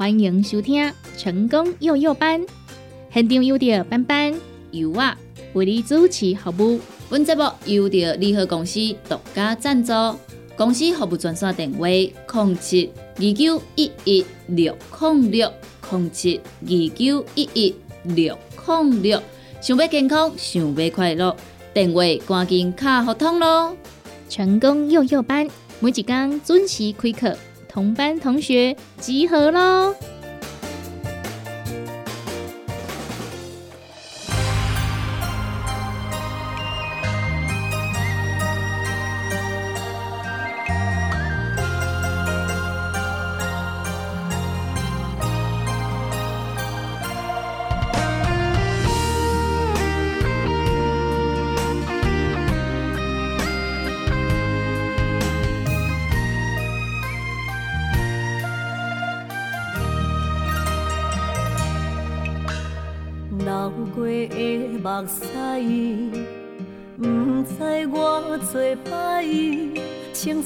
欢迎收听成功幼幼班，现场有着班班、有我为你主持服务。本节目由着联合公司独家赞助，公司服务专线电话：零七二九一一六零六零七二九一一六零六。想要健康，想要快乐，电话赶紧卡互通咯！成功幼幼班每一天准时开课。同班同学集合喽！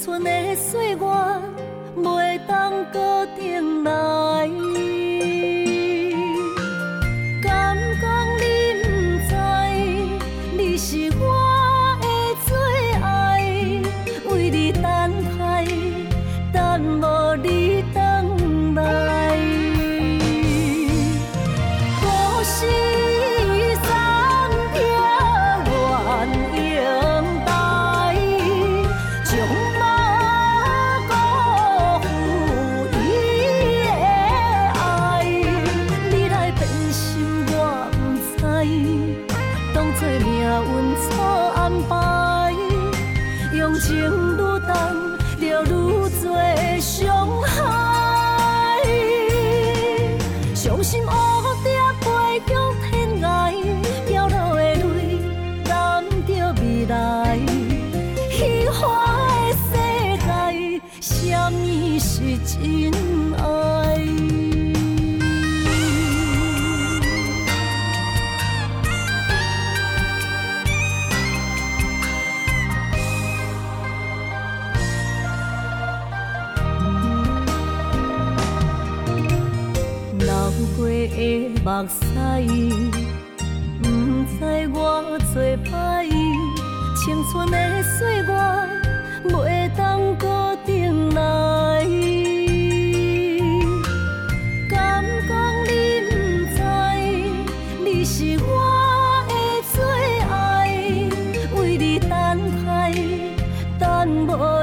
青春的岁月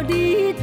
你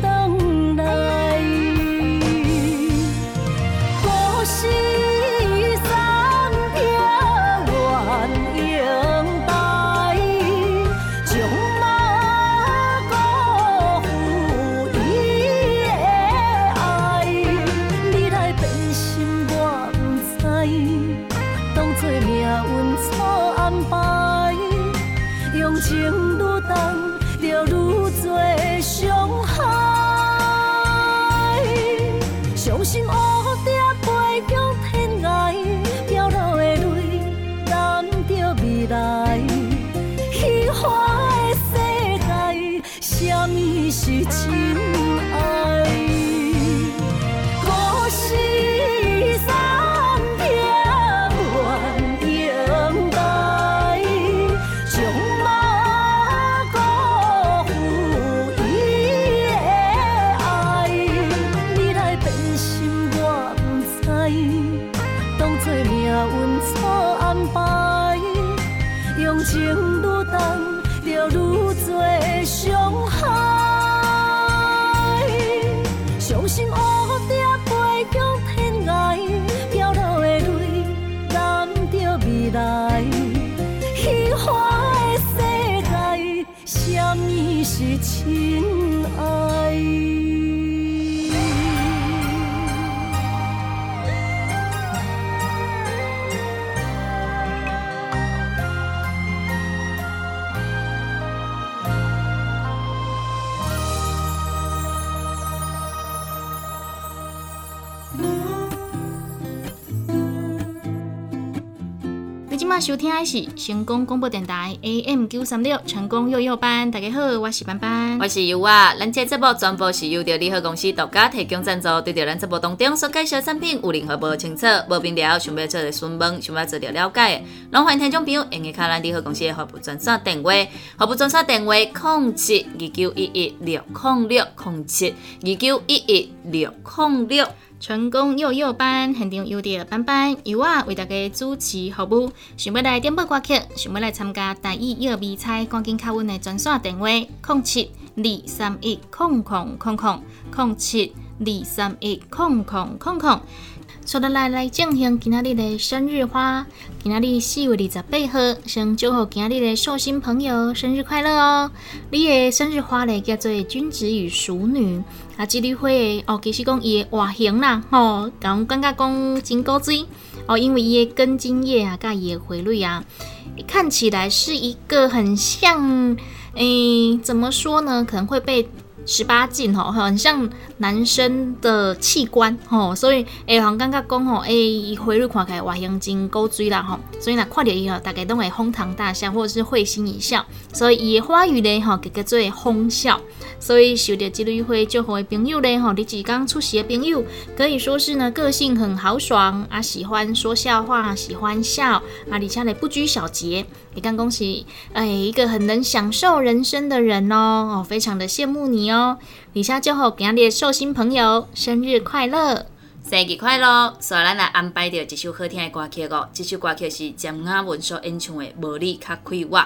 收听的是成功广播电台 AM 九三六成功幼幼班。大家好，我是班班，我是尤啊。咱这节目全部是由着联合公司独家提供赞助。对着咱节目当中所介绍的产品有任何不清楚、无明了，想要做个询问，想要做着了解的，拢欢迎听众朋友用个卡咱联合公司的服务专线电话，服专线电话：零七二九一一六零六零七二九一一六零六。成功幼幼班现场有着班班由我为大家主持服务。想要来点播歌曲，想要来参加大一幼儿比赛，赶紧敲阮的专线电话：零七二三一零零零零零七二三一零零零零。坐下来来进行今仔日的生日花。今仔日四月二十八号，先祝福今仔日的寿星朋友生日快乐哦！你的生日花咧叫做君子与淑女。啊，这朵花哦，其实讲伊的外形啦，吼，讲感觉讲真古锥哦，因为伊的根茎叶啊，甲伊的花蕊啊，看起来是一个很像，诶，怎么说呢？可能会被。十八禁吼，很像男生的器官吼，所以诶，像感觉讲吼，诶，伊花蕊看起来外形真古锥啦吼，所以若看到伊吼，大家都会哄堂大笑或者是会心一笑，所以伊花语咧吼，叫做哄笑。所以受到这类会祝福的朋友咧吼，你即刚出席的朋友，可以说是呢个性很豪爽啊，喜欢说笑话，喜欢笑啊，而且呢不拘小节。也刚恭喜哎，一个很能享受人生的人哦，哦，非常的羡慕你哦。李下就好，给阿列寿星朋友生日快乐，生日快乐！所以咱来安排着一首好听的歌曲哦，这首歌曲是江雅文所演唱的《无你卡快活》。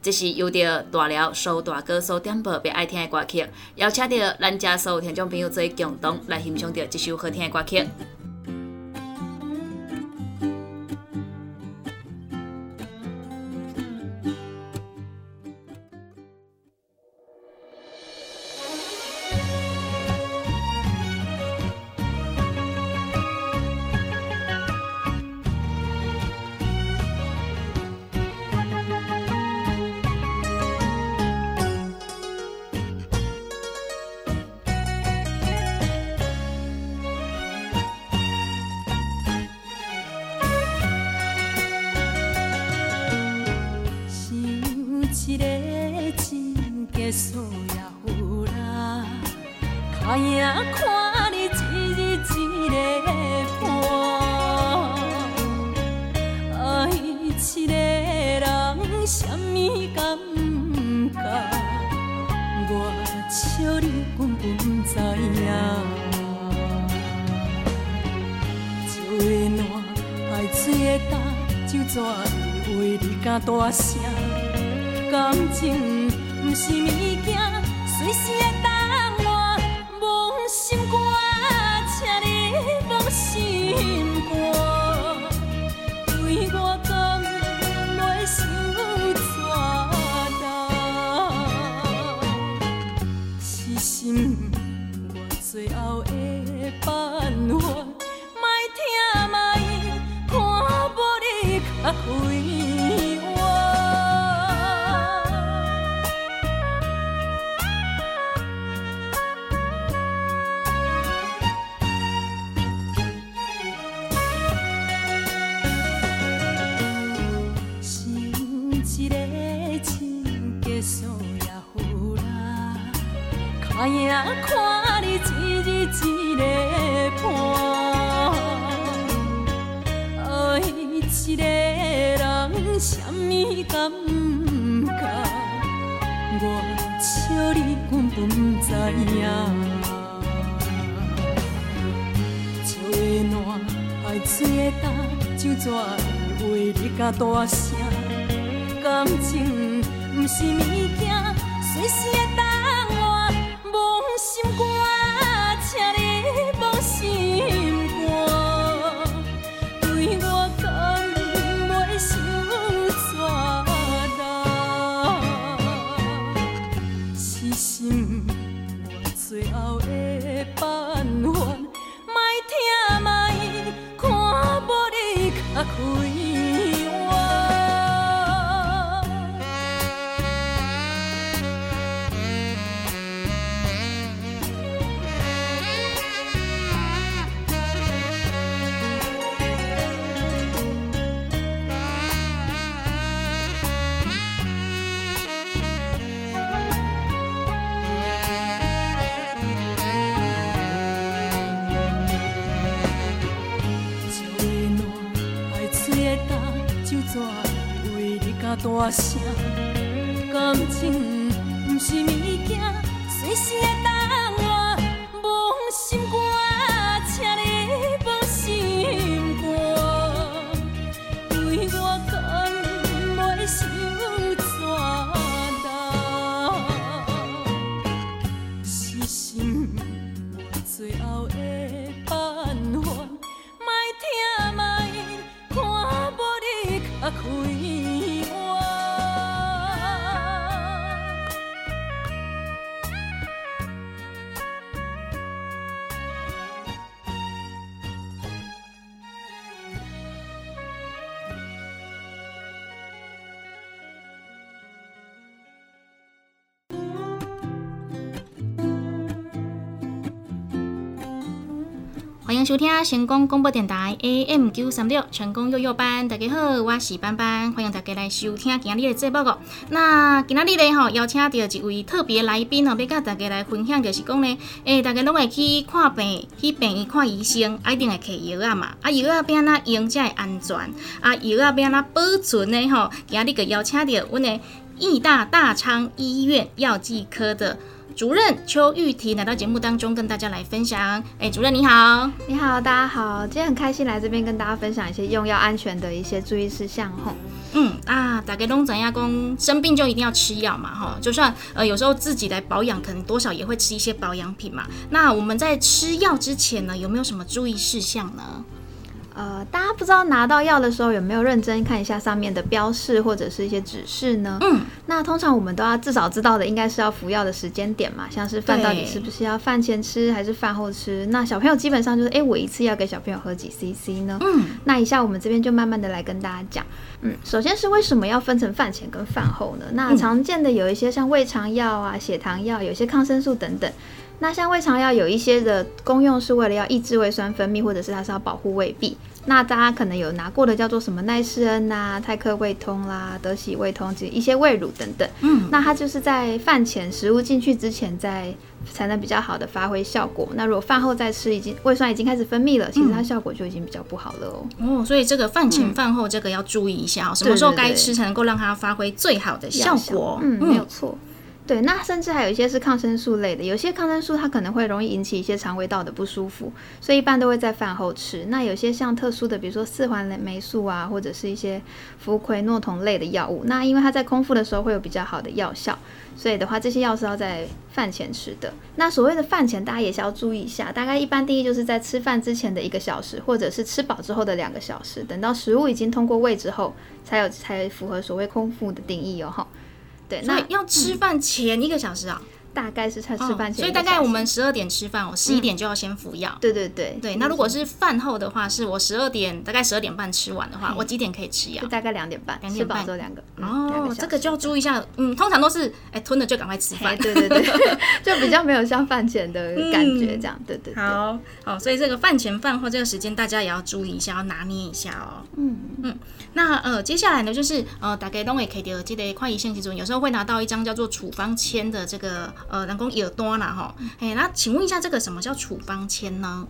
这是由着大了苏大哥所点播别爱听的歌曲，邀请到咱家所有听众朋友做共同来欣赏着这首好听的歌曲。大声，感情不是物海水会干，就怎会为你甲大声？感情不是物件，随时会收听成功广播电台 AM 九三六成功幼幼班，大家好，我是班班，欢迎大家来收听今日的节目哦。那今日呢吼，邀请到一位特别来宾哦，要甲大家来分享，就是讲呢，诶、大家拢会去看病，去病院看医生，一定会摕药啊嘛，啊药啊要安怎用才安全，啊药啊要安怎保存呢吼？今日个邀请到阮的义大大昌医院药剂科的。主任邱玉婷来到节目当中，跟大家来分享。哎、主任你好。你好，大家好，今天很开心来这边跟大家分享一些用药安全的一些注意事项吼。嗯啊，大家拢知影讲生病就一定要吃药嘛，哈，就算呃有时候自己来保养，可能多少也会吃一些保养品嘛。那我们在吃药之前呢，有没有什么注意事项呢？呃，大家不知道拿到药的时候有没有认真看一下上面的标示或者是一些指示呢？嗯，那通常我们都要至少知道的应该是要服药的时间点嘛，像是饭到底是不是要饭前吃还是饭后吃？那小朋友基本上就是，诶，我一次要给小朋友喝几 CC 呢？嗯，那以下我们这边就慢慢的来跟大家讲。嗯，首先是为什么要分成饭前跟饭后呢？那嗯常见的有一些像胃肠药啊、血糖药，有些抗生素等等。那像胃肠药有一些的功用是为了要抑制胃酸分泌，或者是它是要保护胃壁。那大家可能有拿过的叫做什么奈士恩呐、泰克胃通啦、德喜胃通，及一些胃乳等等。嗯，那它就是在饭前食物进去之前在才能比较好的发挥效果。那如果饭后再吃，已经胃酸已经开始分泌了，其实它效果就已经比较不好了哦。哦，所以这个饭前饭后这个要注意一下哦，什么时候该吃才能够让它发挥最好的效果？嗯，没有错。对，那甚至还有一些是抗生素类的，有些抗生素它可能会容易引起一些肠胃道的不舒服，所以一般都会在饭后吃。那有些像特殊的，比如说四环霉素啊，或者是一些氟喹诺酮类的药物，那因为它在空腹的时候会有比较好的药效，所以的话这些药是要在饭前吃的。那所谓的饭前，大家也是要注意一下，大概一般定义就是在吃饭之前的一个小时，或者是吃饱之后的两个小时，等到食物已经通过胃之后，才有才符合所谓空腹的定义哦。哈。对，那要吃饭前一个小时啊，大概是在吃哦饭前、所以大概我们十二点吃饭，我十一点就要先服药。对对对对，那如果是饭后的话，是我十二点大概十二点半吃完的话，我几点可以吃药？大概两点半，两点半之后两个嗯哦这个就要注意一下。嗯，通常都是哎吞了就赶快吃哎饭。对对对，就比较没有像饭前的感觉这样，对对对。好好，所以这个饭前饭后这个时间，大家也要注意一下，要拿捏一下哦。嗯嗯那呃，接下来呢，就是呃，大概都会可以记得快医生时阵，有时候会拿到一张叫做处方签的这个呃人工耳朵啦哈。哎，那请问一下，这个什么叫处方签呢？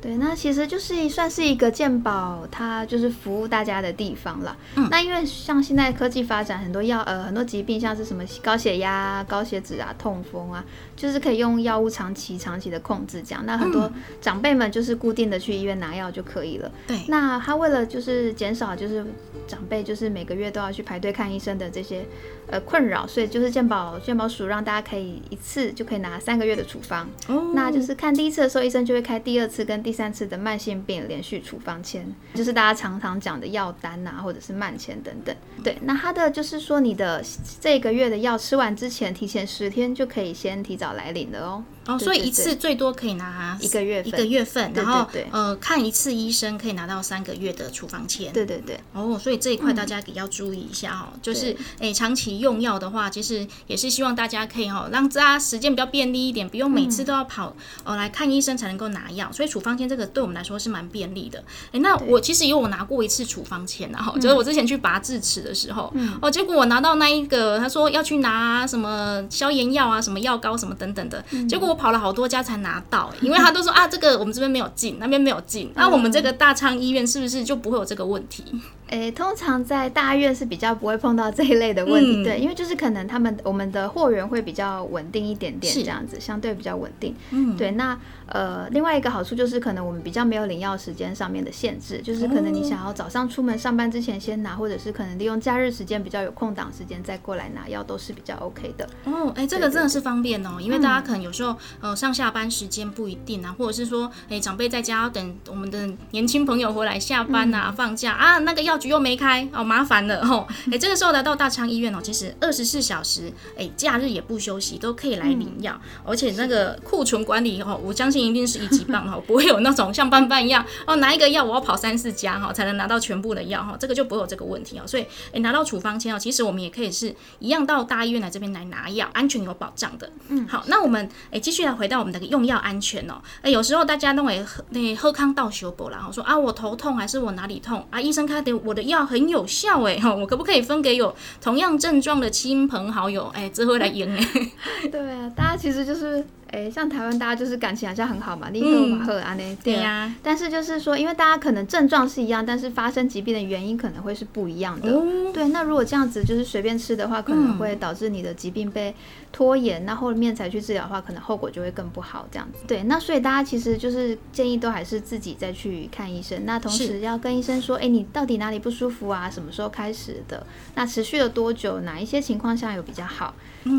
对，那其实就是算是一个健保，它就是服务大家的地方了。嗯那因为像现在科技发展，很多药呃很多疾病，像是什么高血压、高血脂啊、痛风啊，就是可以用药物长期长期的控制这样。那很多嗯长辈们就是固定的去医院拿药就可以了。对，那他为了就是减少就是长辈就是每个月都要去排队看医生的这些呃困扰，所以就是健保健保署让大家可以一次就可以拿三个月的处方。哦那就是看第一次的时候，医生就会开第二次跟第三次的慢性病连续处方签，就是大家常常讲的药单啊，或者是慢签等等。对，那他的就是说你的这个月的药吃完之前，提前十天就可以先提早来领的哦。哦，所以一次最多可以拿一个月份。一个月份，然后呃看一次医生可以拿到三个月的处方签。对对对，哦，所以这一块大家也要注意一下哦，就是诶长期期用药的话，其实也是希望大家可以哈，让大家时间比较便利一点，不用每次都要跑哦来看医生才能够拿药。所以处方签这个对我们来说是蛮便利的。哎，那我其实有我拿过一次处方签啊，就是我之前去拔智齿的时候，哦，结果我拿到那一个，他说要去拿什么消炎药啊，什么药膏什么等等的，结果我跑了好多家才拿到，因为他都说啊，这个我们这边没有进，那边没有进，那我们这个大昌医院是不是就不会有这个问题？诶，通常在大院是比较不会碰到这一类的问题，对，因为就是可能他们我们的货源会比较稳定一点点，这样子相对比较稳定。嗯，对。那呃，另外一个好处就是可能我们比较没有领药时间上面的限制，就是可能你想要早上出门上班之前先拿，或者是可能利用假日时间比较有空档时间再过来拿药，都是比较 OK 的。哦，哎，这个真的是方便哦，因为大家可能有时候呃上下班时间不一定啊，或者是说哎长辈在家要等我们的年轻朋友回来下班啊放假啊，那个药局又没开。麻烦了吼，哎，这个时候来到大昌医院哦，其实二十四小时，哎，假日也不休息，都可以来领药，而且那个库存管理哦，我相信一定是一级棒哈，不会有那种像班班一样哦，拿一个药我要跑三四家哈，才能拿到全部的药哈，这个就不会有这个问题哦，所以哎，拿到处方签哦，其实我们也可以是一样到大医院来这边来拿药，安全有保障的。嗯，好，那我们哎继继续来回到我们的用药安全哦，哎，有时候大家认为那喝康道修补然后说啊我头痛还是我哪里痛啊，医生开的我的药很有。效哎哈，我可不可以分给有同样症状的亲朋好友？哎，这会来赢哎。对啊，大家其实就是。哎，像台湾大家就是感情好像很好嘛，立刻马赫啊那对呀。但是就是说，因为大家可能症状是一样，但是发生疾病的原因可能会是不一样的。对，那如果这样子就是随便吃的话，可能会导致你的疾病被拖延，那后面才去治疗的话，可能后果就会更不好。这样子。对，那所以大家其实就是建议都还是自己再去看医生。那同时要跟医生说，哎，你到底哪里不舒服啊？什么时候开始的？那持续了多久？哪一些情况下有比较好？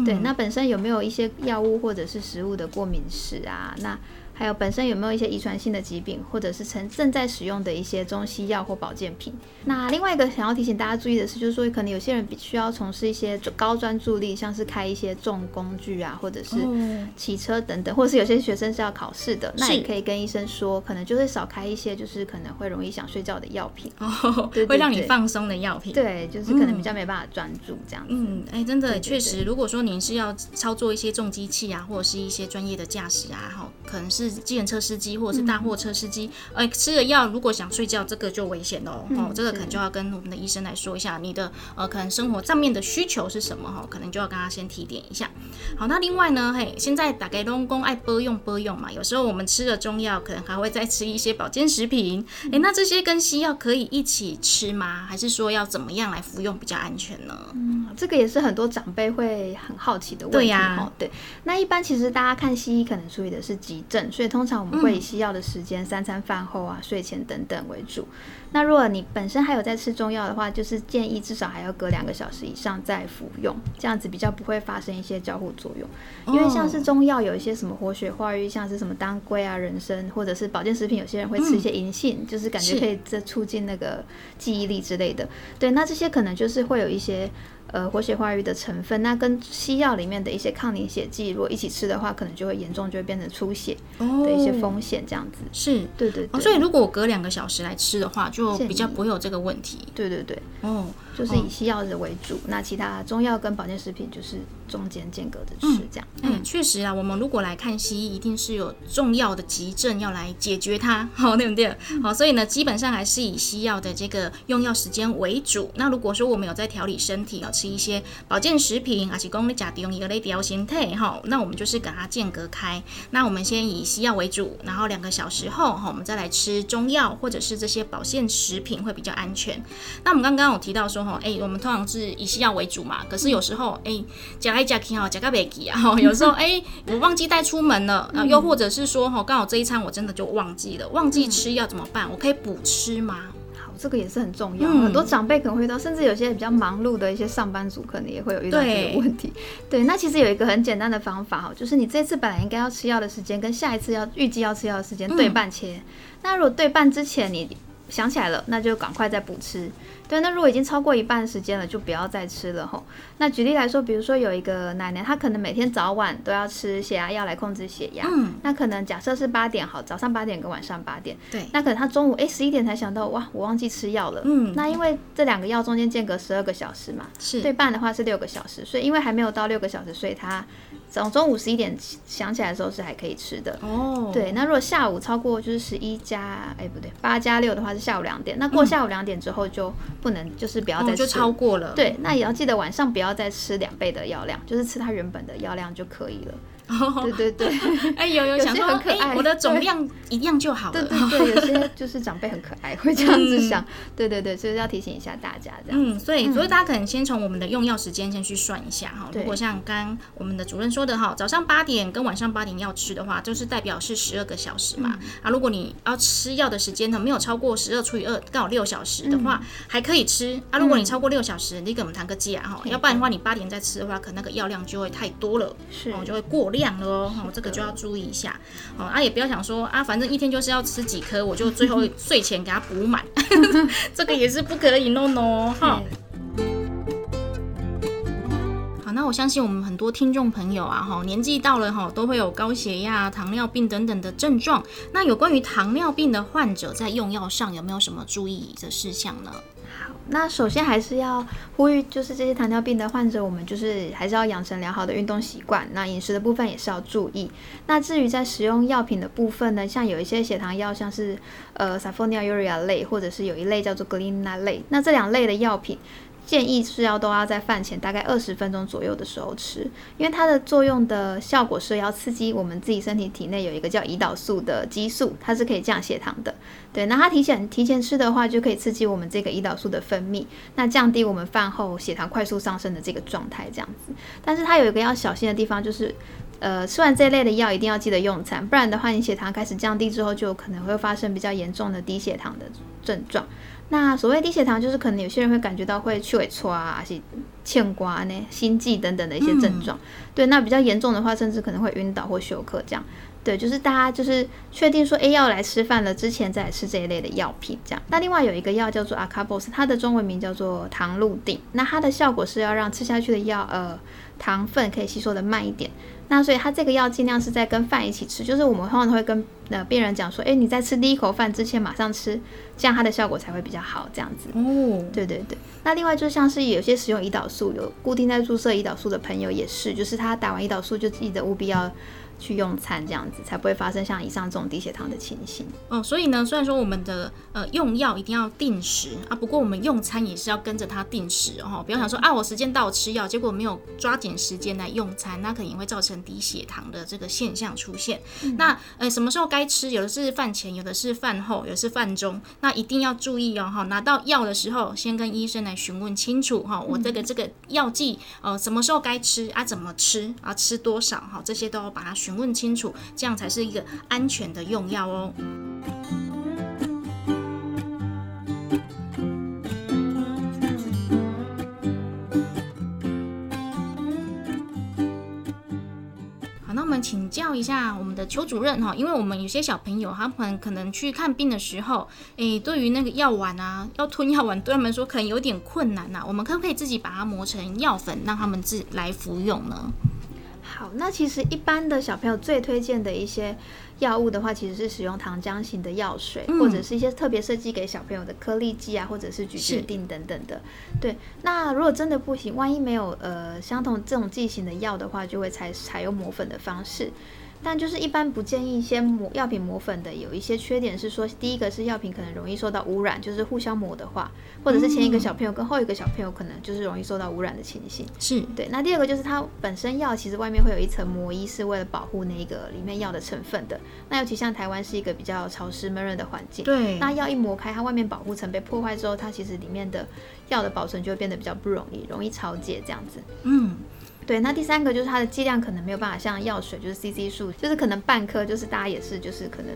对，那本身有没有一些药物或者是食物的过敏史啊？那。还有本身有没有一些遗传性的疾病，或者是正正在使用的一些中西药或保健品？那另外一个想要提醒大家注意的是，就是说可能有些人必须要从事一些高专注力，像是开一些重工具啊，或者是骑车等等，或者是有些学生是要考试的，那也可以跟医生说，可能就会少开一些，就是可能会容易想睡觉的药品，会让你放松的药品。对，就是可能比较没办法专注这样子。嗯，哎，真的确实，如果说您是要操作一些重机器啊，或者是一些专业的驾驶啊，哈，可能是。是计程车司机或者是大货车司机，哎，吃了药如果想睡觉，这个就危险喽。哦，这个可能就要跟我们的医生来说一下，你的呃可能生活上面的需求是什么哈，可能就要跟他先提点一下。好，那另外呢，嘿，现在打给龙公爱播用播用嘛，有时候我们吃了中药，可能还会再吃一些保健食品。哎，那这些跟西药可以一起吃吗？还是说要怎么样来服用比较安全呢？嗯，这个也是很多长辈会很好奇的问题。对呀，对。那一般其实大家看西医可能注意的是急症。所以通常我们会以西药的时间，三餐饭后啊、睡前等等为主。那如果你本身还有在吃中药的话，就是建议至少还要隔两个小时以上再服用，这样子比较不会发生一些交互作用。因为像是中药有一些什么活血化瘀，像是什么当归啊、人参，或者是保健食品，有些人会吃一些银杏，就是感觉可以在促进那个记忆力之类的。对，那这些可能就是会有一些。呃，活血化瘀的成分，那跟西药里面的一些抗凝血剂，如果一起吃的话，可能就会严重，就会变成出血的一些风险，这样子。是，对对。所以如果我隔两个小时来吃的话，就比较不会有这个问题。对对对。哦。就是以西药的为主，那其他中药跟保健食品就是中间间隔着吃这样。嗯，确实啊，我们如果来看西医，一定是有重要的急症要来解决它，好 对不对？好，所以呢，基本上还是以西药的这个用药时间为主。那如果说我们有在调理身体，要吃一些保健食品，而且供你甲底用一个类调形态，哈，那我们就是给它间隔开。那我们先以西药为主，然后两个小时后，哈，我们再来吃中药或者是这些保健食品会比较安全。那我们刚刚有提到说。哎，我们通常是以西药为主嘛，可是有时候哎，加来加去哈，加个别记啊，有时候哎，我忘记带出门了，啊，又或者是说哈，刚好这一餐我真的就忘记了，忘记吃药怎么办？我可以补吃吗？好，这个也是很重要，很多长辈可能会遇到，甚至有些比较忙碌的一些上班族，可能也会有遇到这个问题。对，那其实有一个很简单的方法哈，就是你这次本来应该要吃药的时间，跟下一次要预计要吃药的时间对半切。那如果对半之前你想起来了，那就赶快再补吃。对，那如果已经超过一半时间了，就不要再吃了吼。那举例来说，比如说有一个奶奶，她可能每天早晚都要吃血压药来控制血压，嗯，那可能假设是八点好，早上八点跟晚上八点，对，那可能她中午诶十一点才想到，哇，我忘记吃药了。嗯那因为这两个药中间间隔十二个小时嘛，是对半的话是六个小时，所以因为还没有到六个小时，所以她从中午十一点想起来的时候是还可以吃的。哦，对，那如果下午超过就是十一加，哎不对，八加六的话是下午两点，那过下午两点之后就不能，就是不要再嗯哦，就吃。超过了，对，那也要记得晚上不要再吃两倍的药量，就是吃它原本的药量就可以了。对对对，哎，有有想说，哎，很可爱我的总量一样就好了。对对，有些就是长辈很可爱，会这样子想。对对对，所以要提醒一下大家这样。嗯，所以所以大家可能先从我们的用药时间先去算一下哈。对如果像刚刚我们的主任说的哈，早上八点跟晚上八点要吃的话，就是代表是十二个小时嘛。啊，如果你要吃药的时间呢没有超过十二除以二，刚好六小时的话，还可以吃。啊，如果你超过六小时，你给我们谈个价哈，要不然的话你八点再吃的话，可能那个药量就会太多了。是哦，就会过量了哦，哦，这个就要注意一下哦。啊，也不要想说啊，反正一天就是要吃几颗，我就最后睡前给它补满，这个也是不可以弄哦，哈。好，那我相信我们很多听众朋友啊，哈，年纪到了哈，都会有高血压、糖尿病等等的症状。那有关于糖尿病的患者在用药上有没有什么注意的事项呢？好，那首先还是要呼吁，就是这些糖尿病的患者，我们就是还是要养成良好的运动习惯。那饮食的部分也是要注意。那至于在使用药品的部分呢，像有一些血糖药，像是呃 s a f o n i a Urea 类，或者是有一类叫做 glina 类，那这两类的药品。建议是要都要在饭前大概二十分钟左右的时候吃，因为它的作用的效果是要刺激我们自己身体体内有一个叫胰岛素的激素，它是可以降血糖的。对，那它提前提前吃的话，就可以刺激我们这个胰岛素的分泌，那降低我们饭后血糖快速上升的这个状态，这样子。但是它有一个要小心的地方，就是。呃，吃完这类的药一定要记得用餐，不然的话，你血糖开始降低之后，就可能会发生比较严重的低血糖的症状。那所谓低血糖，就是可能有些人会感觉到会去尾搓啊，还是欠瓜呢、心悸等等的一些症状。对，那比较严重的话，甚至可能会晕倒或休克这样。对，就是大家就是确定说，诶要来吃饭了之前再来吃这一类的药品，这样。那另外有一个药叫做 Acarbose，它的中文名叫做糖露定。那它的效果是要让吃下去的药，呃，糖分可以吸收的慢一点。那所以它这个药尽量是在跟饭一起吃，就是我们通常会跟呃病人讲说，诶，你在吃第一口饭之前马上吃，这样它的效果才会比较好，这样。子。哦，对对对，那另外就像是有些使用胰岛素有固定在注射胰岛素的朋友也是，就是他打完胰岛素就记得务必要去用餐，这样子才不会发生像以上这种低血糖的情形。哦，所以呢，虽然说我们的呃用药一定要定时啊，不过我们用餐也是要跟着它定时哦，不要想说啊，我时间到吃药，结果没有抓紧时间来用餐，那肯定会造成低血糖的这个现象出现。那呃什么时候该吃？有的是饭前，有的是饭后，有的是饭中，那一定要注意哦哈。拿到药的时候，先跟医生来询问清楚哈，我这个这个药剂呃什么时候该吃啊，怎么吃啊，吃多少哈，这些都要把它询问清楚，这样才是一个安全的用药哦。好，那我们请教一下我们的邱主任哈，因为我们有些小朋友他们可能去看病的时候，诶，对于那个药丸啊，要吞药丸，对他们说可能有点困难呐、我们可不可以自己把它磨成药粉，让他们自来服用呢？好，那其实一般的小朋友最推荐的一些药物的话，其实是使用糖浆型的药水，嗯或者是一些特别设计给小朋友的颗粒剂啊，或者是咀嚼定等等的。对，那如果真的不行，万一没有呃相同这种剂型的药的话，就会采采用磨粉的方式。但就是一般不建议先磨药品磨粉的，有一些缺点是说，第一个是药品可能容易受到污染，就是互相磨的话，或者是前一个小朋友跟后一个小朋友可能就是容易受到污染的情形。是，对，那第二个就是它本身药其实外面会有一层膜衣，是为了保护那个里面药的成分的。那尤其像台湾是一个比较潮湿闷热的环境，对，那药一磨开，它外面保护层被破坏之后，它其实里面的药的保存就会变得比较不容易，容易潮解这样子。嗯，对，那第三个就是它的剂量可能没有办法像药水，就是 CC 数，就是可能半颗，就是大家也是就是可能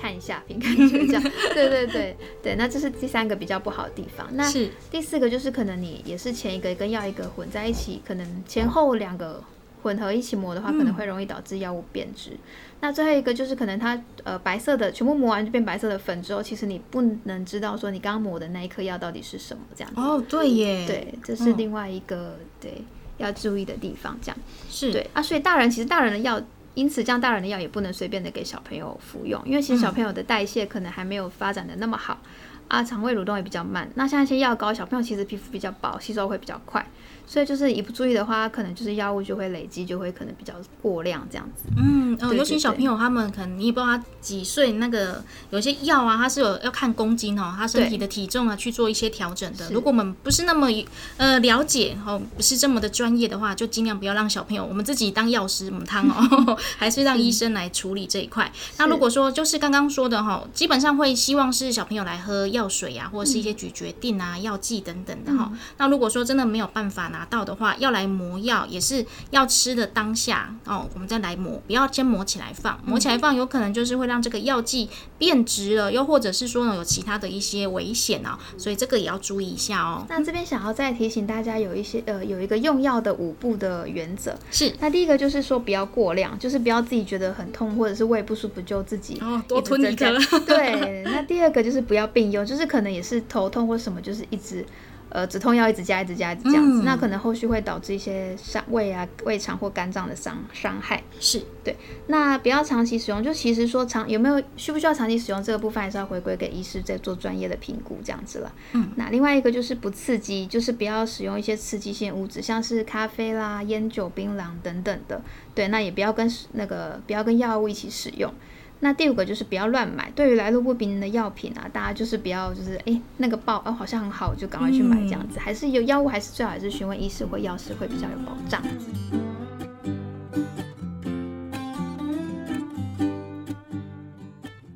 看一下凭感觉这样。对对对对，那这是第三个比较不好的地方。那，第四个就是可能你也是前一个跟药一个混在一起，可能前后两个混合一起磨的话，可能会容易导致药物变质。那最后一个就是可能它呃白色的全部磨完就变白色的粉之后，其实你不能知道说你刚刚磨的那一颗药到底是什么这样子。哦，对耶，对，这是另外一个、对要注意的地方。这样是，对啊，所以大人其实大人的药。因此，这样大人的药也不能随便的给小朋友服用，因为其实小朋友的代谢可能还没有发展的那么好，啊，肠胃蠕动也比较慢。那像一些药膏，小朋友其实皮肤比较薄，吸收会比较快。所以就是一不注意的话，可能就是药物就会累积，就会可能比较过量这样子。嗯，呃，对尤其小朋友他们可能你也不知道他几岁，那个有些药啊，它是有要看公斤哦，他身体的体重啊去做一些调整的。如果我们不是那么呃了解哦，不是这么的专业的话，就尽量不要让小朋友我们自己当药师母汤哦，还是让医生来处理这一块。那如果说就是刚刚说的哈，基本上会希望是小朋友来喝药水啊，或者是一些咀嚼定啊、药剂等等的哈。那如果说真的没有办法拿到的话，要来磨药也是要吃的当下哦，我们再来磨，不要先磨起来放，磨起来放有可能就是会让这个药剂变质了，又或者是说呢有其他的一些危险哦，所以这个也要注意一下哦。那这边想要再提醒大家，有一些呃有一个用药的五步的原则。是那第一个就是说不要过量，就是不要自己觉得很痛或者是胃不舒服就自己哦多吞一增加颗对，那第二个就是不要并用，就是可能也是头痛或什么，就是一直。呃，止痛药一直加，一直加，一直这样子，嗯那可能后续会导致一些伤胃啊、胃肠或肝脏的伤伤害。是对，那不要长期使用，就其实说长有没有需不需要长期使用这个部分，还是要回归给医师在做专业的评估这样子了。嗯，那另外一个就是不刺激，就是不要使用一些刺激性物质，像是咖啡啦、烟酒、槟榔等等的。对，那也不要跟那个不要跟药物一起使用。那第五个就是不要乱买，对于来路不明的药品啊，大家就是不要就是诶那个报哦好像很好，就赶快去买这样子，还是有药物还是最好还是询问医师或药师会比较有保障。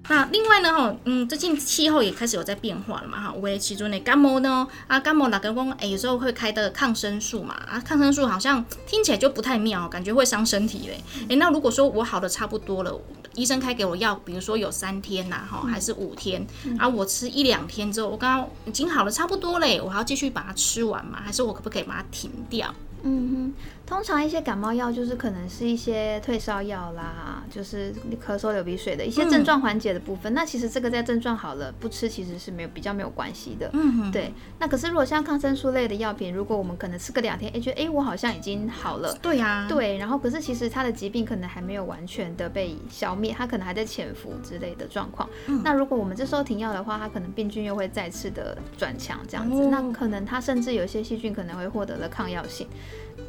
那另外呢，哈，嗯，最近气候也开始有在变化了嘛，哈，为其中的感冒呢，啊，感冒哪个公，哎，有时候会开的抗生素嘛，啊，抗生素好像听起来就不太妙，感觉会伤身体嘞。哎，那如果说我好的差不多了，医生开给我药，比如说有三天呐、哈，还是五天，啊，我吃一两天之后，我刚刚已经好了差不多嘞，我还要继续把它吃完吗？还是我可不可以把它停掉？嗯哼，通常一些感冒药就是可能是一些退烧药啦，就是咳嗽、流鼻水的一些症状缓解的部分。那其实这个在症状好了不吃，其实是没有比较没有关系的。嗯，对，那可是如果像抗生素类的药品，如果我们可能吃个两天，哎，觉得哎我好像已经好了。对呀、对，然后可是其实他的疾病可能还没有完全的被消灭，他可能还在潜伏之类的状况。嗯那如果我们这时候停药的话，他可能病菌又会再次的转强，这样子，哦那可能他甚至有些细菌可能会获得了抗药性，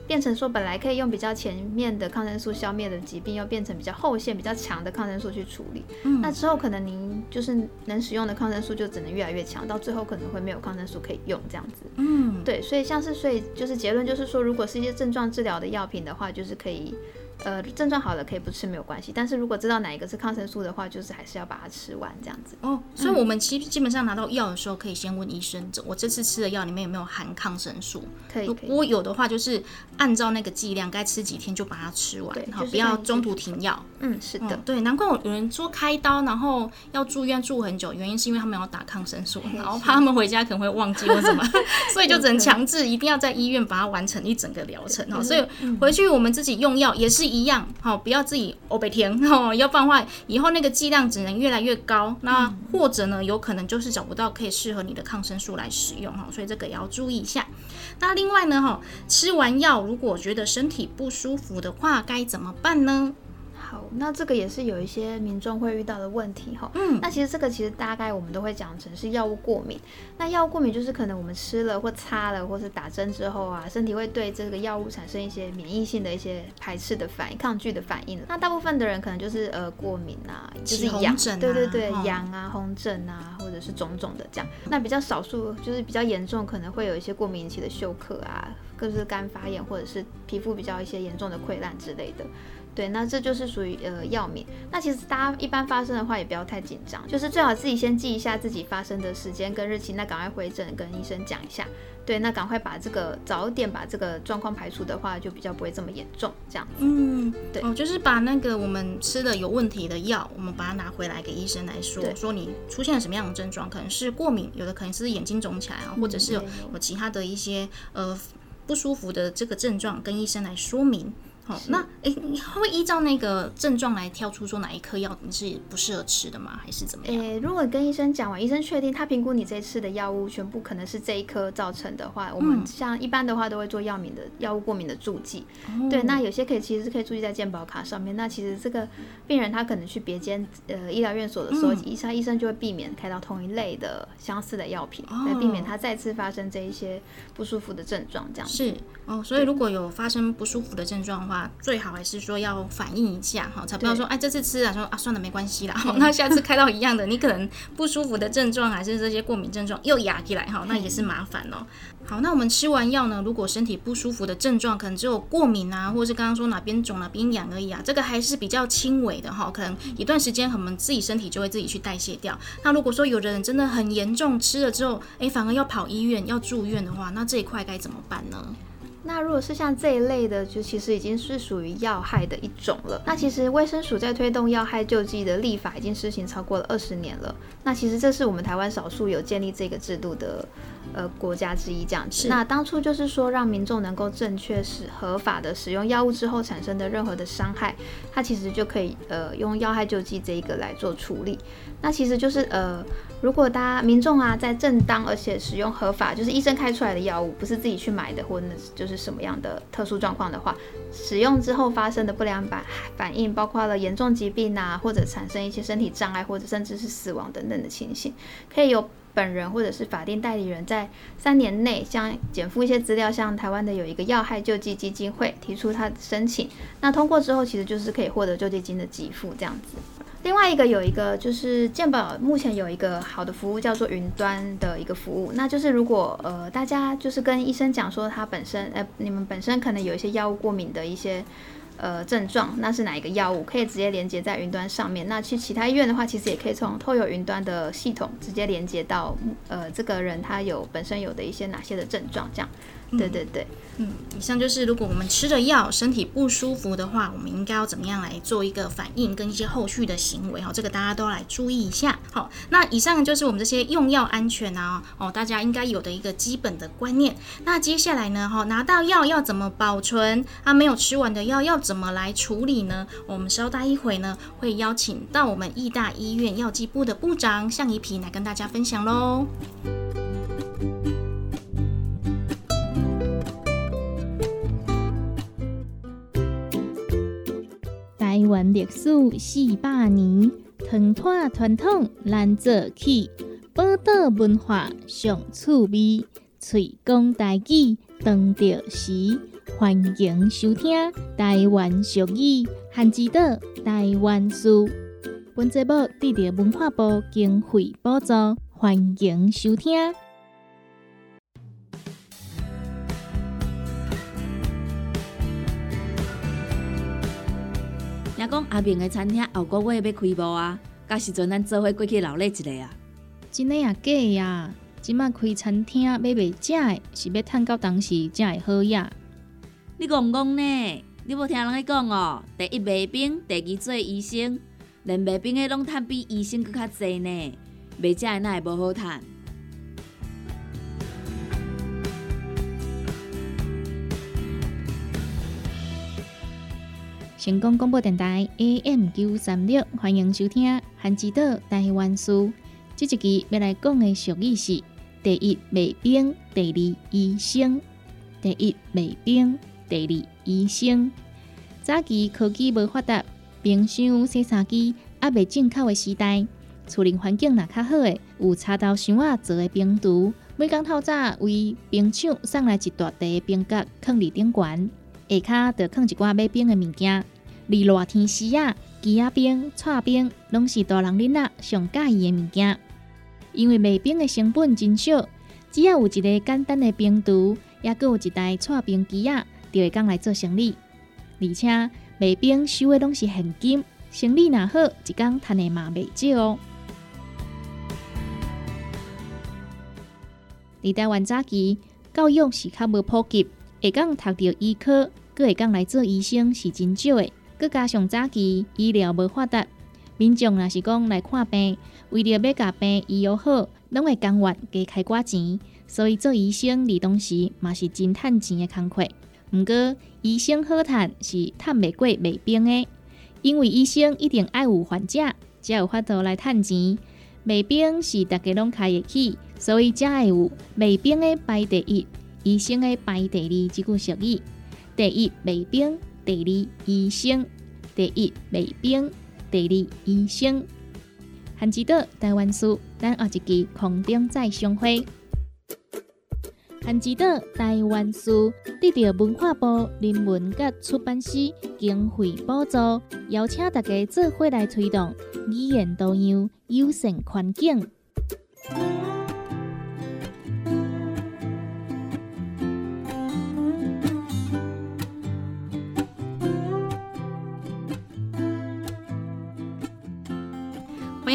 变成说本来可以用比较前面的抗生素消灭的疾病，又变成比较后线比较强的抗生素去处理。嗯那之后可能您就是能使用的抗生素就只能越来越强，到最后可能会没有抗生素可以用这样子。嗯，对，所以像是所以就是结论就是说，如果是一些症状治疗的药品的话，就是可以，呃，症状好了可以不吃没有关系。但是如果知道哪一个是抗生素的话，就是还是要把它吃完这样子。哦，所以我们基基本上拿到药的时候，可以先问医生，这我这次吃的药里面有没有含抗生素？如可以如。果有的话，就是按照那个剂量，该吃几天就把它吃完对，好，就是不要中途停药。嗯，是的。嗯，对，难怪有人说开刀，然后要住院住很久，原因是因为他们要打抗生素，然后怕他们回家可能会忘记或什么，所以就只能强制一定要在医院把它完成一整个疗程哦。所以回去我们自己用药也是一样，好，不要自己欧北甜哦，要不然的话以后那个剂量只能越来越高，那或者呢有可能就是找不到可以适合你的抗生素来使用哈，所以这个也要注意一下。那另外呢哈，吃完药如果觉得身体不舒服的话，该怎么办呢？好，那这个也是有一些民众会遇到的问题哈。嗯那其实这个其实大概我们都会讲成是药物过敏。那药物过敏就是可能我们吃了或擦了或是打针之后啊，身体会对这个药物产生一些免疫性的一些排斥的反应、抗拒的反应。那大部分的人可能就是呃过敏啊，就是痒，疹啊对对对哦，痒啊、红疹啊，或者是种种的这样。那比较少数就是比较严重，可能会有一些过敏引起的休克啊，或者是肝发炎，或者是皮肤比较一些严重的溃烂之类的。对，那这就是属于呃药敏。那其实大家一般发生的话，也不要太紧张，就是最好自己先记一下自己发生的时间跟日期，那赶快回诊跟医生讲一下。对，那赶快把这个早点把这个状况排除的话，就比较不会这么严重。这样子，嗯，对哦，就是把那个我们吃的有问题的药，我们把它拿回来给医生来说，说你出现了什么样的症状，可能是过敏，有的可能是眼睛肿起来啊，或者是有有其他的一些呃不舒服的这个症状，跟医生来说明。好，那诶，你会依照那个症状来挑出说哪一颗药你是不适合吃的吗？还是怎么样？诶，如果跟医生讲完，医生确定他评估你这次的药物全部可能是这一颗造成的话，我们像一般的话都会做药敏的药物过敏的注记。对，那有些可以其实是可以注记在健保卡上面。那其实这个病人他可能去别间呃医疗院所的时候，医生医生就会避免开到同一类的相似的药品，来避免他再次发生这一些不舒服的症状。这样是哦，所以如果有发生不舒服的症状的话，最好还是说要反映一下哈，才不要说哎这次吃了说啊算了没关系啦，那下次开到一样的，你可能不舒服的症状还是这些过敏症状又压起来哈，那也是麻烦哦。好，那我们吃完药呢，如果身体不舒服的症状可能只有过敏啊，或者是刚刚说哪边肿哪边痒而已啊，这个还是比较轻微的哈，可能一段时间我们自己身体就会自己去代谢掉。那如果说有的人真的很严重，吃了之后哎反而要跑医院要住院的话，那这一块该怎么办呢？那如果是像这一类的，就其实已经是属于要害的一种了。那其实卫生署在推动要害救济的立法已经施行超过了二十年了。那其实这是我们台湾少数有建立这个制度的呃国家之一，这样子。那当初就是说让民众能够正确使合法的使用药物之后产生的任何的伤害，它其实就可以呃用药害救济这一个来做处理。那其实就是呃。如果大家民众啊，在正当而且使用合法，就是医生开出来的药物，不是自己去买的，或者就是什么样的特殊状况的话，使用之后发生的不良反反应，包括了严重疾病啊，或者产生一些身体障碍，或者甚至是死亡等等的情形，可以由本人或者是法定代理人在三年内向减负一些资料，向台湾的有一个要害救济基金会提出他的申请，那通过之后，其实就是可以获得救济金的给付这样子。另外一个有一个就是健保目前有一个好的服务叫做云端的一个服务，那就是如果呃大家就是跟医生讲说他本身呃你们本身可能有一些药物过敏的一些呃症状，那是哪一个药物可以直接连接在云端上面？那去其他医院的话，其实也可以从透有云端的系统直接连接到呃这个人他有本身有的一些哪些的症状这样。对对对，嗯，以上就是如果我们吃了药，身体不舒服的话，我们应该要怎么样来做一个反应跟一些后续的行为哈，这个大家都来注意一下。好，那以上就是我们这些用药安全啊，哦，大家应该有的一个基本的观念。那接下来呢，哈，拿到药要怎么保存？啊，没有吃完的药要怎么来处理呢？我们稍待一会呢，会邀请到我们义大医院药剂部的部长向怡平来跟大家分享喽。台湾历史四百年，传统传统难做起，宝岛文化上趣味，吹讲台语当着时，欢迎收听台湾俗语，汉字岛台湾书。本节目得到文化部经费补助，欢迎收听。讲阿明的餐厅后个月要开幕啊，到时阵咱做伙过去劳累一下啊。真的啊假呀？即卖开餐厅要卖食的，是要趁到当时才会好呀。你讲讲呢？你无听人咧讲哦？第一卖冰，第二做医生，连卖冰的拢趁比医生搁较济呢。卖食的哪会无好趁？成功广播电台 AM 九三六，欢迎收听《韩之岛台湾书》。这一期要来讲的俗语是：第一卖冰，第二医生。第一卖冰，第二医生。早期科技无发达，冰箱、洗衫机还未进口的时代，厝内环境若较好的，有插刀箱仔做的冰橱，每工透早为冰箱送来一大袋冰格，放伫顶悬，下骹就放一寡买冰的物件。离热天时啊，鸡仔冰、串冰拢是大人囡仔上喜意的物件。因为卖冰的成本真少，只要有一个简单的冰橱，也搁有一台串冰机仔，就会讲来做生意。而且卖冰收的拢是现金，生意若好，一工赚的嘛袂少哦。伫台湾早期，教育是较无普及，会讲读到医科，搁会讲来做医生是真少的。佮加上早期医疗无发达，民众若是讲来看病，为了要甲病医好好，拢会甘愿加开寡钱。所以做医生，伫当时嘛是真趁钱的工课。毋过医生好趁是趁袂过卖冰的，因为医生一定爱有患者，才有法度来趁钱。卖冰是大家拢开得起，所以才会有卖冰的排第一，医生的排第二即句俗语。第一卖冰，第二医生。第一卖冰，第二医生。韩之岛台湾书，咱下一期空中再相会。韩之岛台湾书得到文化部人文甲出版社经费补助，邀请大家做伙来推动语言多样、友善环境。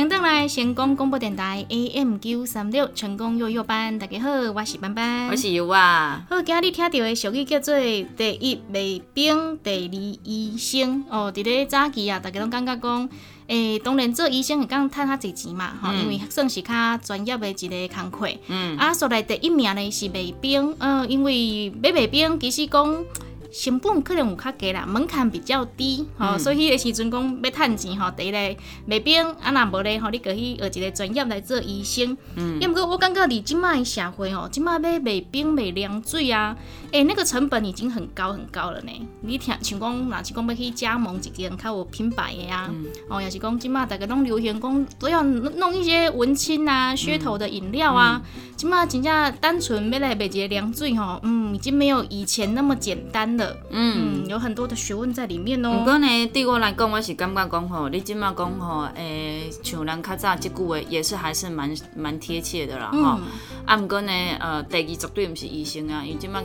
迎登来成功广播电台 AM 九三六成功幼幼班，大家好，我是班班，我是尤啊。好，今日听到的俗语叫做“第一卖兵，第二医生”。哦，伫咧早期啊，大家拢感觉讲，诶、当然做医生会讲趁较侪钱嘛，吼、因为算是较专业的一个工课。嗯，啊，所来第一名呢是卖兵，呃，因为买卖兵其实讲。成本可能有较低啦，门槛比较低，吼、所以迄个时阵讲要趁钱吼，第一个卖冰，啊若无咧吼，你过去学一个专业来做医生。嗯，因为我感觉伫即摆的社会吼，即摆要卖冰卖凉水啊，诶、那个成本已经很高很高了呢。你听像讲，若是讲要去加盟一间较有品牌的啊，哦，也是讲即摆大家拢流行讲都要弄一些文青啊、噱头的饮料啊，即摆真正单纯要来卖一个凉水吼，嗯，已经没有以前那么简单了。嗯，有很多的学问在里面哦。毋过呢，对我来讲，我是感觉讲吼，你即马讲吼，诶、像咱较早即句话，也是还是蛮蛮贴切的啦，吼、啊，毋过呢，呃，第二绝对毋是医生啊，因为即马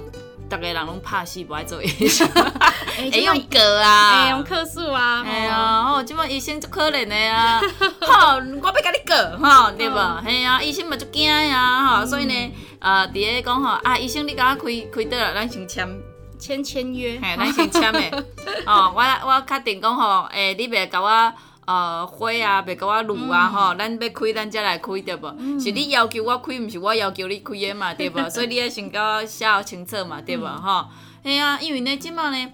逐个人拢拍死，无爱做医生，哎会用个哎，啊用。克数啊，哎呀，哦，即马医生足可怜的啊，吼，我要甲你告，吼，对无？嘿啊，医生嘛足惊呀，吼，所以呢，呃，伫咧讲吼，啊，医生你甲我开开倒来，咱先签。签签约，嘿，咱先签的。哦，我我确定讲吼，诶、你袂甲我呃火啊，袂甲我撸啊，吼、咱要开咱才来开对无？是你要求我开，毋是我要求你开的嘛，对无？所以你爱先甲我写好清楚嘛，对无？吼、嘿啊，因为呢，即满呢。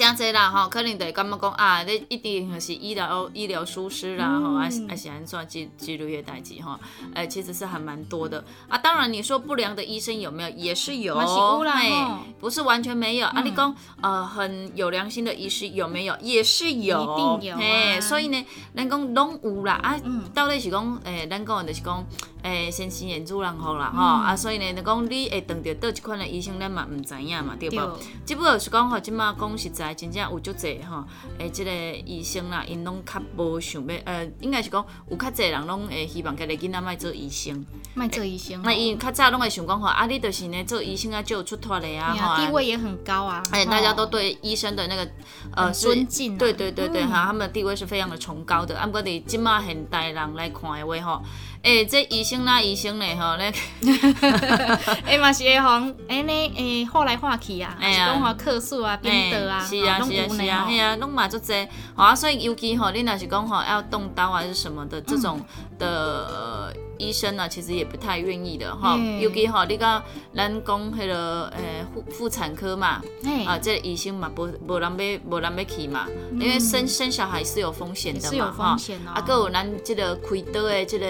真济啦吼，可能就会感觉讲啊，你一定就是医疗医疗疏失啦吼，还是还是安怎之之类的代志吼，诶，其实是还蛮多的啊。当然你说不良的医生有没有，也是有，嘛是有啦嘿吼不是完全没有。啊，你讲呃很有良心的医师有没有，也是有，一定有啊嘿，所以呢，咱讲拢有啦啊嗯，到底是讲诶，咱讲的就是讲。诶，先生眼主人好啦吼，嗯啊，所以呢，就讲你会碰到倒一款的医生，咱嘛毋知影嘛，对对无？只不过是讲吼，即马讲实在，真正有足济吼，诶，即个医生啦，因拢较无想要，呃，应该是讲有较济人拢会希望家己囡仔莫做医生。卖做医生哦，那因较早拢会想讲吼，啊，你就是呢做医生啊，就有出脱的啊，吼，地位也很高啊，哎，吼大家都对医生的那个呃尊敬啊对对对对嗯哈，他们的地位是非常的崇高的。啊，不过伫即马现代人来看的话吼，诶，这医生啦医生咧吼，咧 哎嘛是会红，哎呢，诶画来画去啊，哎呀是讲话客诉啊、编的啊，是啊是啊是啊，嘿啊，拢嘛足济，吼啊，所以尤其吼，你若是讲吼要动刀还是什么的这种的。呃医生呢，其实也不太愿意的哈，嗯。尤其哈，你讲咱讲迄个诶妇妇产科嘛，嘿。啊，这个医生嘛，无无人要无人要去嘛，因为生生小孩是有风险的嘛，哈风险哦啊，还有咱这个开刀的这个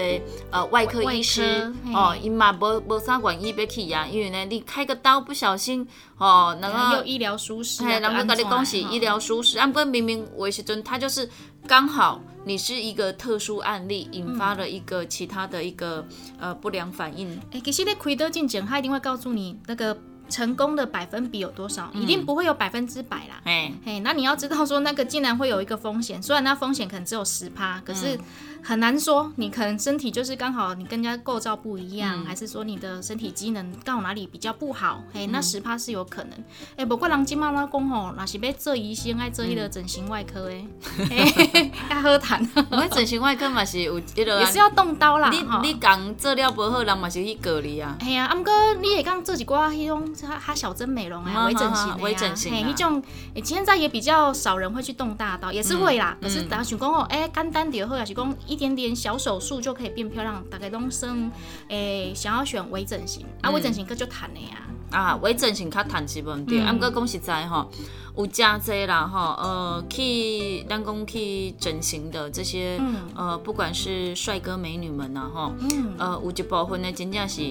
呃外科医师哦，伊嘛无无啥愿意要去呀，因为呢，你开个刀不小心哦，那个然后又医疗疏失啊，嘿，人就家跟你讲是医疗疏失，啊，不过明明有的时阵他就是刚好你是一个特殊案例，引发了一个其他的一个呃不良反应。哎、其实咧开刀进前，他一定会告诉你那个成功的百分比有多少，一定不会有百分之百啦。嘿，嘿，那你要知道说那个竟然会有一个风险，虽然那风险可能只有十趴，可是很难说，你可能身体就是刚好你跟人家构造不一样，还是说你的身体机能刚好哪里比较不好，嘿，那十趴是有可能。哎、不过人今妈妈讲吼，那是要做医生，爱做迄个整形外科诶，嘿，较好谈，我们整形外科嘛是有迄个也是要动刀啦。你吼你讲做了不好，人嘛是去告你啊。哎呀，啊，毋过你会讲做一寡迄种哈哈小针美容啊、啊微整形的啊啊微整形啊嘿，迄种诶，现在也比较少人会去动大刀，也是会啦。嗯可是大家想讲哦，哎、简单点好，也是讲一点点小手术就可以变漂亮，大概拢算诶想要选微整形。啊，嗯。微整形个就谈的呀。啊，微整形较趁钱问题，嗯。啊，毋过讲实在吼，有真济啦吼，呃，去咱讲去整形的这些，嗯。呃，不管是帅哥美女们呐吼，嗯，呃，有一部分呢真正是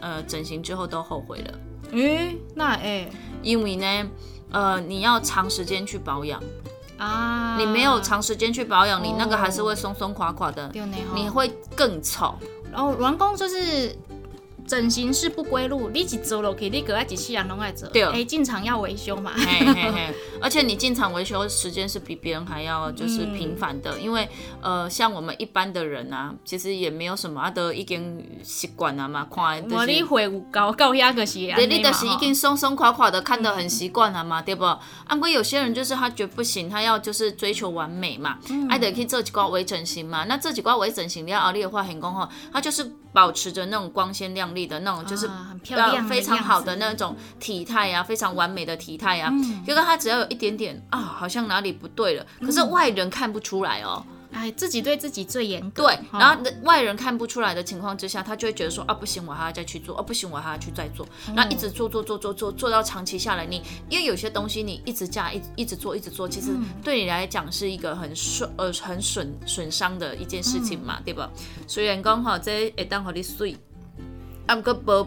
呃整形之后都后悔了，诶，那诶。因为呢，呃，你要长时间去保养，啊，你没有长时间去保养，你那个还是会松松垮垮的，你会更丑。然后完工就是整形是不归路，你一做落去，你个爱一世人拢爱做，对哎，进厂要维修嘛，嘿嘿嘿，而且你进厂维修时间是比别人还要就是频繁的，因为呃，像我们一般的人啊，其实也没有什么，啊，都已经习惯了嘛，看就我你是。会有高高压个是安对，你就是已经松松垮垮的，看得很习惯了嘛，对不？啊，不过有些人就是他觉得不行，他要就是追求完美嘛，嗯爱得去做几挂微整形嘛。那这几挂微整形，你要熬夜的话，很功吼，他就是保持着那种光鲜亮丽的那种，就是啊很漂亮呃非常好的那种体态啊，非常完美的体态啊。嗯结果他只要有一点点啊，好像哪里不对了，可是外人看不出来哦。哎，自己对自己最严格，对，吼然后外人看不出来的情况之下，他就会觉得说啊，不行，我还要再去做，啊，不行，我还要去再做，然后一直做做做做做做到长期下来，你因为有些东西你一直加一一直做一直做，其实对你来讲是一个很损呃很损损伤的一件事情嘛，对吧？虽然讲吼这会当互你水，啊，不过不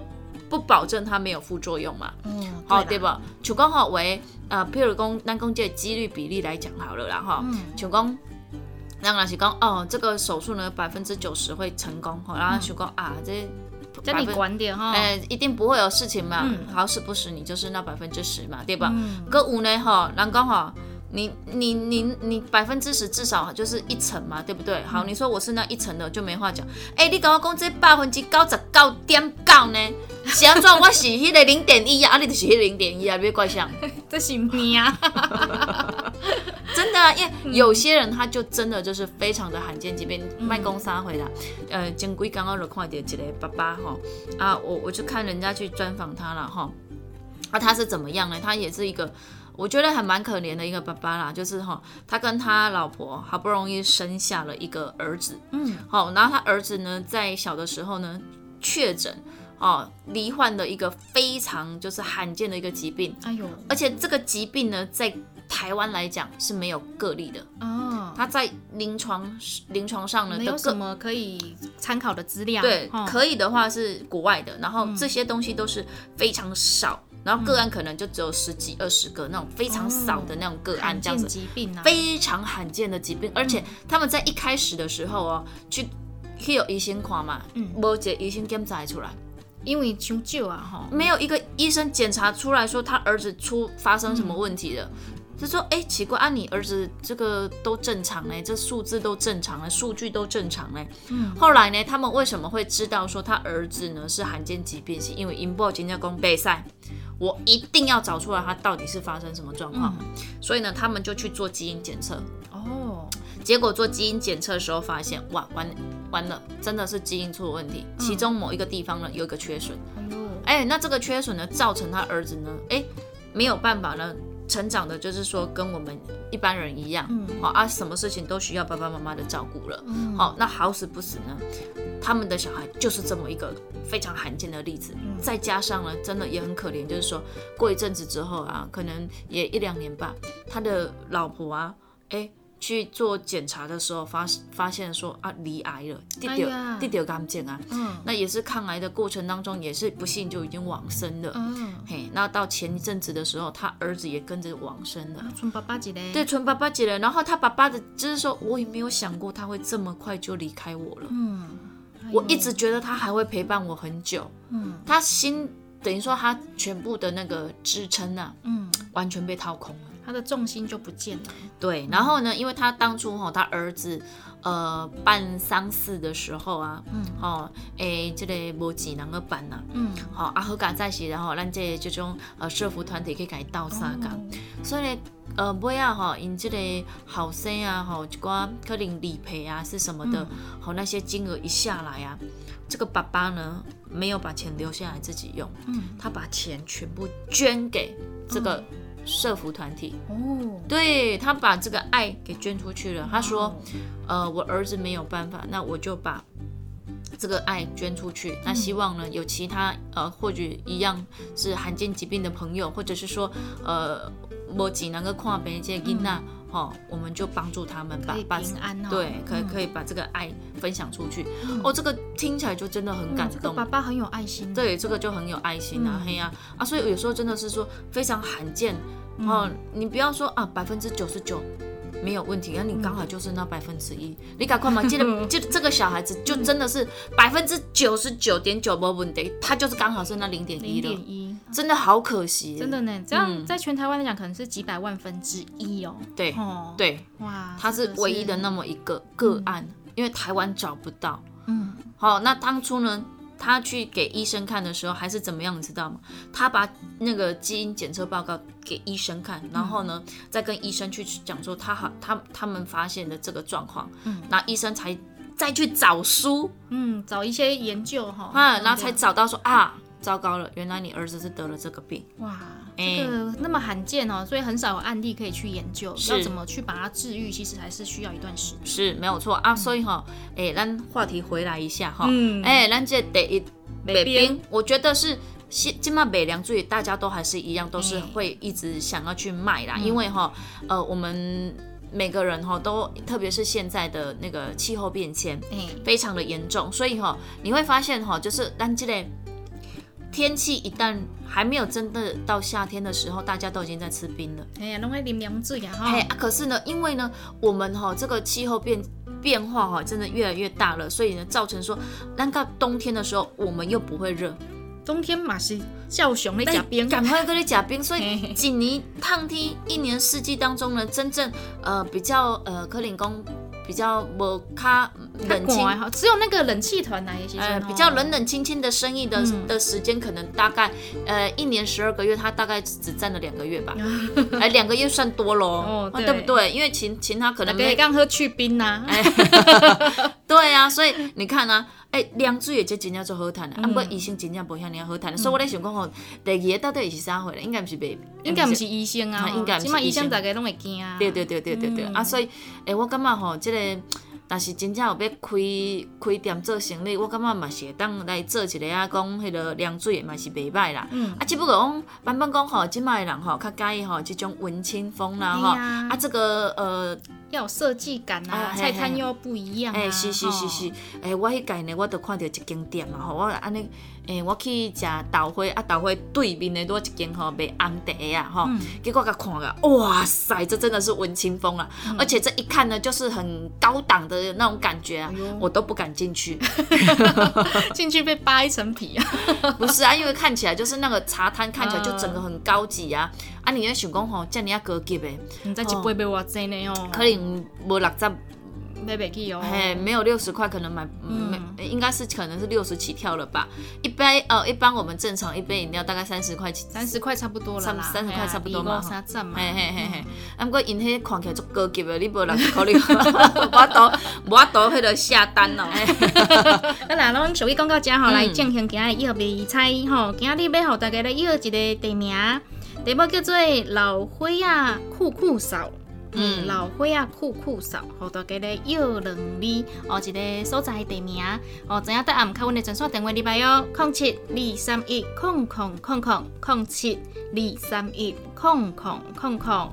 不保证它没有副作用嘛。嗯，好，对吧？就讲吼为呃，譬如讲咱讲这个几率比例来讲好了啦，哈、嗯像讲。咱若是讲哦，这个手术呢百分之九十会成功，吼，然后想讲啊，这叫你管点哈，哎、一定不会有事情嘛，嗯。好死不死你就是那百分之十嘛，对吧？嗯。个五呢，哈，人讲哈，你你你你百分之十至少就是一层嘛，对不对？好，你说我是那一层的就没话讲。哎、你跟我讲这百分之九十九点九呢？是安怎？我是迄个零点一啊，啊，你就是迄零点一啊，别怪想。这是命啊，真的、啊，因为有些人他就真的就是非常的罕见疾病，卖公杀回来，呃，前几刚刚就看到一个爸爸哈，啊，我我就看人家去专访他了哈，啊，他是怎么样呢？他也是一个。我觉得还蛮可怜的一个爸爸啦，就是哈，他跟他老婆好不容易生下了一个儿子，嗯，好，然后他儿子呢，在小的时候呢，确诊哦，罹患了一个非常就是罕见的一个疾病，哎呦，而且这个疾病呢，在台湾来讲是没有个例的，哦，他在临床临床上呢没有什么可以参考的资料，对哦可以的话是国外的，然后这些东西都是非常少，然后个案可能就只有十几二十个那种非常少的那种个案这样子，疾病啊，非常罕见的疾病，而且他们在一开始的时候哦，去去有医生看嘛，嗯无一个医生检查出来，因为伤少啊，哈，没有一个医生检查出来说他儿子出发生什么问题了。就说，哎、奇怪啊，你儿子这个都正常嘞，这数字都正常嘞，数据都正常嘞。嗯后来呢，他们为什么会知道说他儿子呢是罕见疾病？是因为英报金加工备赛，我一定要找出来他到底是发生什么状况。所以呢，他们就去做基因检测。哦，结果做基因检测的时候发现，哇，完完了，真的是基因出了问题，其中某一个地方呢有一个缺损。哎那这个缺损呢，造成他儿子呢，哎、没有办法呢，成长的，就是说跟我们一般人一样，嗯好、啊，什么事情都需要爸爸妈妈的照顾了。嗯好、那好死不死呢，他们的小孩就是这么一个非常罕见的例子。嗯再加上呢，真的也很可怜，就是说过一阵子之后啊，可能也一两年吧，他的老婆啊，哎、去做检查的时候发发现说啊离癌了，地掉哎呀地掉干净啊，嗯那也是抗癌的过程当中，也是不幸就已经往生了。嗯，嘿，那到前一阵子的时候，他儿子也跟着往生了。村爸爸一个，对，纯爸爸姐了。然后他爸爸的，就是说我也没有想过他会这么快就离开我了。嗯，哎我一直觉得他还会陪伴我很久。嗯他心等于说他全部的那个支撑啊，嗯，完全被掏空了。他的重心就不见了，对，然后呢，因为他当初哈、他儿子呃办丧事的时候啊，嗯。哦，诶，这个无钱人去办呐、嗯，好、啊，好赶在时，然后咱这这种呃社服团体可以给倒三哦，所以呢，呃，尾啊吼，因这个后生啊吼，一寡可能理赔啊是什么的，好、那些金额一下来啊，这个爸爸呢没有把钱留下来自己用，嗯，他把钱全部捐给这个社服团体，哦，对他把这个爱给捐出去了。他说，呃，我儿子没有办法，那我就把这个爱捐出去。那希望呢，有其他呃，或许一样是罕见疾病的朋友，或者是说呃，我只能够看病这囡仔，哦，我们就帮助他们把平安哦对，可可以把这个爱分享出去。哦，这个听起来就真的很感嗯这个动。爸爸很有爱心，，对，这个就很有爱心啊，嗯嘿呀啊，所以有时候真的是说非常罕见哦。你不要说啊，百分之九十九没有问题，那你刚好就是那百分之一，你赶快嘛，记得就这个小孩子就真的是百分之九十九点九没问题，他就是刚好是那零点一了，零点一，真的好可惜，真的，呢，这样嗯。在全台湾来讲，可能是几百万分之一哦。对哦，，对，哇，他是唯一的那么一个个案，因为台湾找不到。嗯，好，那当初呢，他去给医生看的时候，还是怎么样，你知道吗？他把那个基因检测报告给医生看，然后呢，再跟医生去讲说他好，他他们发现的这个状况，嗯，那医生才再去找书。嗯，找一些研究哈，啊，然后才找到说啊，糟糕了，原来你儿子是得了这个病。哇，哎这个那么罕见哦，所以很少有案例可以去研究，要怎么去把它治愈，其实还是需要一段时间。是没有错啊，所以哈，哎、咱话题回来一下哈，嗯哎、咱这第一北冰，我觉得是现今嘛北凉最大家都还是一样，都是嗯会一直想要去卖啦，因为哈，呃，我们每个人哈都，特别是现在的那个气候变迁嗯，非常的严重，所以哈，你会发现哈，就是咱这类。天气一旦还没有真的到夏天的时候，大家都已经在吃冰了。哎呀，拢会啉凉水啊嘿、哈。啊，可是呢，因为呢，我们哈、这个气候变变化哈、真的越来越大了，所以呢，造成说，那到冬天的时候，我们又不会热，冬天嘛是叫熊的假冰，赶快跟你假冰。所以几尼烫梯一年四季当中呢，真正呃比较呃可领工比较无卡冷清。哈，只有那个冷气团来一些呃，比较冷冷清清的生意的、嗯。的时间，可能大概呃一年十二个月，他大概只占了两个月吧，哎，两个月算多喽，哦对啊对不对？因为其其他可能没大家刚喝去冰呐，哎 对啊，所以你看啊，哎、凉水也就真正做好谈的，啊，不过医生真正无遐尔好谈的，所以我在想讲吼，第二个到底是啥回来？应该不是袂，应该不是医生啊，啊应该起码医医生。生大家拢会惊啊。对对对对对对，嗯。啊，所以诶、我感觉吼，即、个。但是真正有要开开店做生意，我感觉嘛是会当来做一个啊，讲迄个凉水的嘛是袂歹啦。嗯。啊，只不过讲版本讲吼，即卖的人吼较介意吼即种文青风啦吼，啊这个呃要有设计感啊，啊菜摊又要不一样啊。诶、是是是是。吼，，诶、我迄届呢，我都看到一间店嘛吼，我安尼，诶、我去食豆花，啊豆花对面的多一间吼卖红茶啊吼，嗯结果甲看个，哇塞，这真的是文青风啊！嗯而且这一看呢，就是很高档的那种感觉啊哎，我都不敢进去。进去被扒一层皮啊。不是啊，因为看起来就是那个茶摊看起来就嗯整个很高级啊，啊，你要想讲吼，这样你要高级的，你知一杯要偌济呢哦？可能无六十。买不起哦。嘿，没有六十块，可能买，嗯没、应该是可能是六十起跳了吧。一杯呃，一般我们正常一杯饮料大概三十块起，三十块差不多了啦，三30块差不多嘛嘛，三站嘛。嘿嘿嘿嘿。啊，不过因迄看起来足高级的，你 无六十块你，我都我都迄个下单哦。啊啦，咱属于讲到遮吼，嗯来进行今日药味菜吼，今日要互大家来要一个地名，题目叫做老灰啊酷酷扫。嗯，老花啊酷酷扫，互大家来要两味哦，一个所在地名哦，知影答案，靠阮的专属电话礼拜哟，零七二三一空空空空空七二三一空空空空。